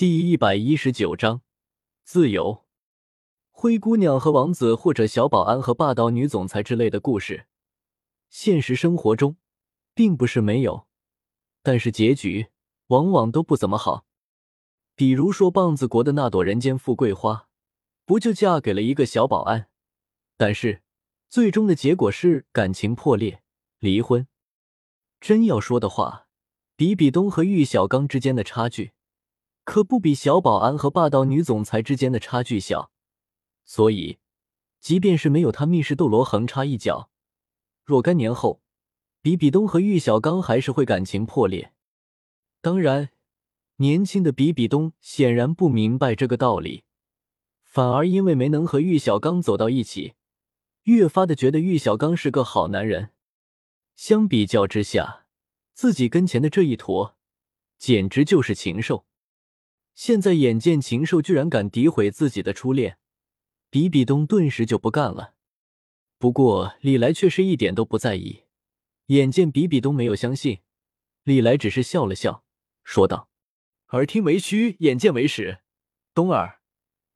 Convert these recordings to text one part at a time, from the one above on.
第一百一十九章自由。灰姑娘和王子，或者小保安和霸道女总裁之类的故事，现实生活中并不是没有，但是结局往往都不怎么好。比如说棒子国的那朵人间富贵花，不就嫁给了一个小保安？但是最终的结果是感情破裂，离婚。真要说的话，比比东和玉小刚之间的差距。可不比小保安和霸道女总裁之间的差距小，所以，即便是没有他密室斗罗横插一脚，若干年后，比比东和玉小刚还是会感情破裂。当然，年轻的比比东显然不明白这个道理，反而因为没能和玉小刚走到一起，越发的觉得玉小刚是个好男人。相比较之下，自己跟前的这一坨，简直就是禽兽。现在眼见禽兽居然敢诋毁自己的初恋，比比东顿时就不干了。不过李来却是一点都不在意。眼见比比东没有相信，李来只是笑了笑，说道：“耳听为虚，眼见为实。东儿，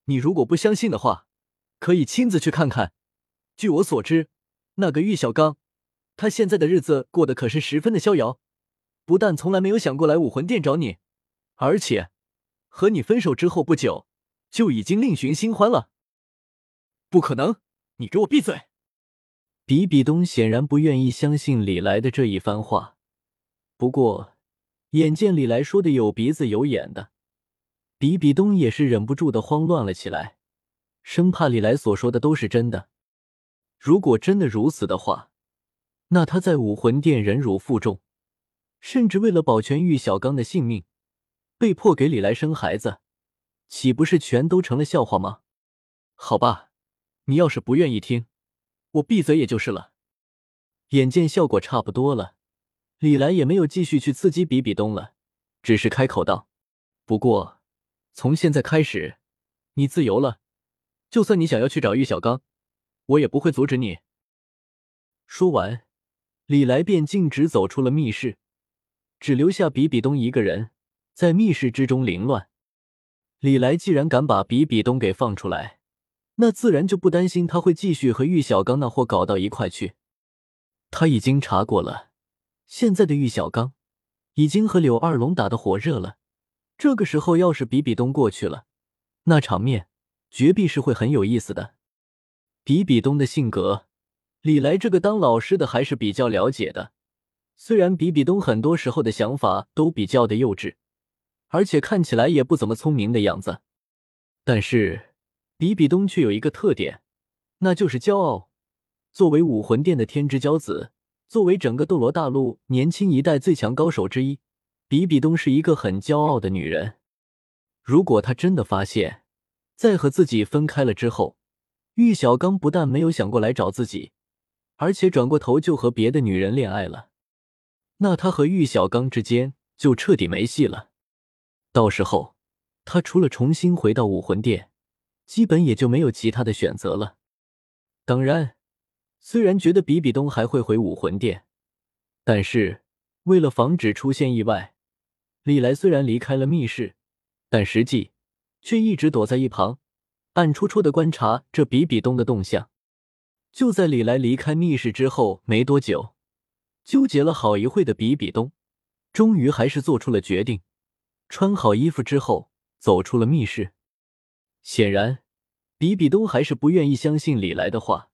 你如果不相信的话，可以亲自去看看。据我所知，那个玉小刚，他现在的日子过得可是十分的逍遥，不但从来没有想过来武魂殿找你，而且……”和你分手之后不久，就已经另寻新欢了。不可能！你给我闭嘴！比比东显然不愿意相信李来的这一番话。不过，眼见李来说的有鼻子有眼的，比比东也是忍不住的慌乱了起来，生怕李来所说的都是真的。如果真的如此的话，那他在武魂殿忍辱负重，甚至为了保全玉小刚的性命。被迫给李来生孩子，岂不是全都成了笑话吗？好吧，你要是不愿意听，我闭嘴也就是了。眼见效果差不多了，李来也没有继续去刺激比比东了，只是开口道：“不过，从现在开始，你自由了。就算你想要去找玉小刚，我也不会阻止你。”说完，李来便径直走出了密室，只留下比比东一个人。在密室之中凌乱，李来既然敢把比比东给放出来，那自然就不担心他会继续和玉小刚那货搞到一块去。他已经查过了，现在的玉小刚已经和柳二龙打得火热了。这个时候要是比比东过去了，那场面绝壁是会很有意思的。比比东的性格，李来这个当老师的还是比较了解的。虽然比比东很多时候的想法都比较的幼稚。而且看起来也不怎么聪明的样子，但是比比东却有一个特点，那就是骄傲。作为武魂殿的天之骄子，作为整个斗罗大陆年轻一代最强高手之一，比比东是一个很骄傲的女人。如果她真的发现，在和自己分开了之后，玉小刚不但没有想过来找自己，而且转过头就和别的女人恋爱了，那他和玉小刚之间就彻底没戏了。到时候，他除了重新回到武魂殿，基本也就没有其他的选择了。当然，虽然觉得比比东还会回武魂殿，但是为了防止出现意外，李来虽然离开了密室，但实际却一直躲在一旁，暗戳戳的观察着比比东的动向。就在李来离开密室之后没多久，纠结了好一会的比比东，终于还是做出了决定。穿好衣服之后，走出了密室。显然，比比东还是不愿意相信李来的话，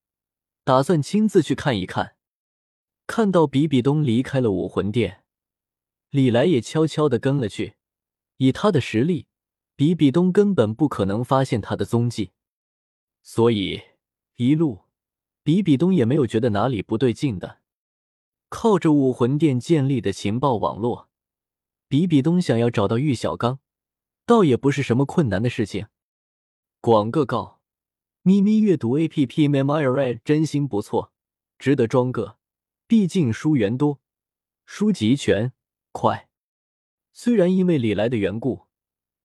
打算亲自去看一看。看到比比东离开了武魂殿，李来也悄悄的跟了去。以他的实力，比比东根本不可能发现他的踪迹，所以一路比比东也没有觉得哪里不对劲的。靠着武魂殿建立的情报网络。比比东想要找到玉小刚，倒也不是什么困难的事情。广个告：咪咪阅读 A P P Memory 真心不错，值得装个。毕竟书源多，书籍全，快。虽然因为李来的缘故，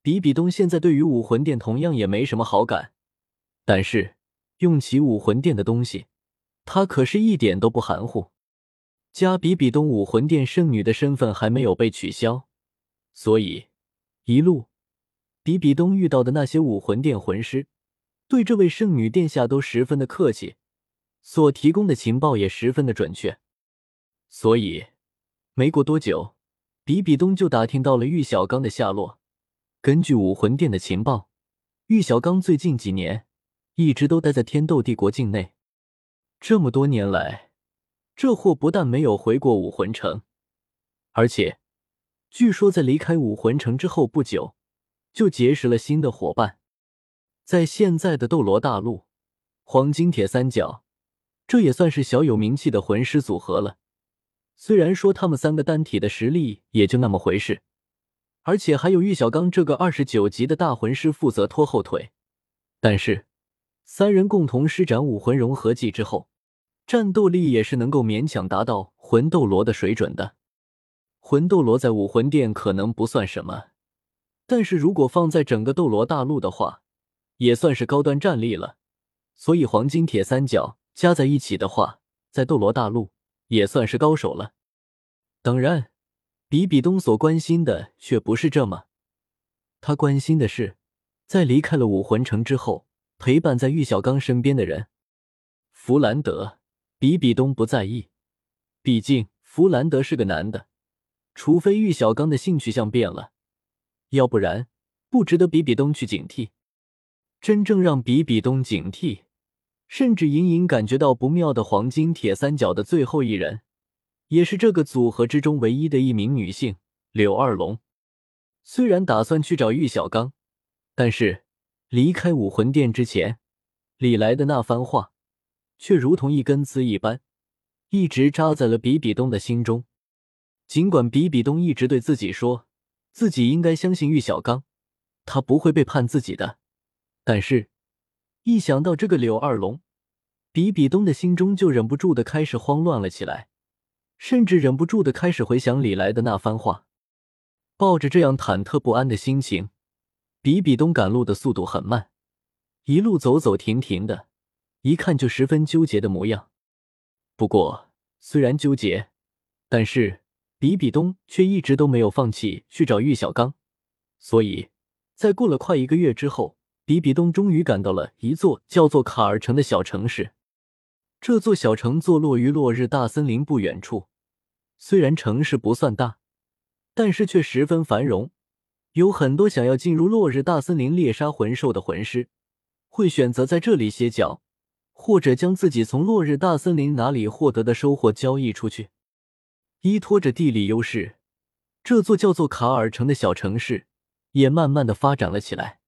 比比东现在对于武魂殿同样也没什么好感，但是用起武魂殿的东西，他可是一点都不含糊。加比比东武魂殿圣女的身份还没有被取消。所以，一路比比东遇到的那些武魂殿魂师，对这位圣女殿下都十分的客气，所提供的情报也十分的准确。所以，没过多久，比比东就打听到了玉小刚的下落。根据武魂殿的情报，玉小刚最近几年一直都待在天斗帝国境内。这么多年来，这货不但没有回过武魂城，而且据说在离开武魂城之后不久，就结识了新的伙伴。在现在的斗罗大陆，黄金铁三角，这也算是小有名气的魂师组合了。虽然说他们三个单体的实力也就那么回事。而且还有玉小刚这个二十九级的大魂师负责拖后腿，但是三人共同施展武魂融合技之后，战斗力也是能够勉强达到魂斗罗的水准的。魂斗罗在武魂殿可能不算什么，但是如果放在整个斗罗大陆的话，也算是高端战力了。所以黄金铁三角加在一起的话，在斗罗大陆也算是高手了。当然。比比东所关心的却不是这么，他关心的是，在离开了武魂城之后，陪伴在玉小刚身边的人。弗兰德，比比东不在意，毕竟弗兰德是个男的，除非玉小刚的性取向变了，要不然不值得比比东去警惕。真正让比比东警惕，甚至隐隐感觉到不妙的黄金铁三角的最后一人。也是这个组合之中唯一的一名女性，柳二龙。虽然打算去找玉小刚，但是离开武魂殿之前，李来的那番话，却如同一根刺一般，一直扎在了比比东的心中。尽管比比东一直对自己说，自己应该相信玉小刚，他不会背叛自己的，但是，一想到这个柳二龙，比比东的心中就忍不住的开始慌乱了起来。甚至忍不住的开始回想李来的那番话，抱着这样忐忑不安的心情，比比东赶路的速度很慢，一路走走停停的，一看就十分纠结的模样。不过虽然纠结，但是比比东却一直都没有放弃去找玉小刚。所以在过了快一个月之后，比比东终于赶到了一座叫做卡尔城的小城市。这座小城坐落于落日大森林不远处，虽然城市不算大，但是却十分繁荣。有很多想要进入落日大森林猎杀魂兽的魂师，会选择在这里歇脚，或者将自己从落日大森林哪里获得的收获交易出去。依托着地理优势，这座叫做卡尔城的小城市也慢慢的发展了起来。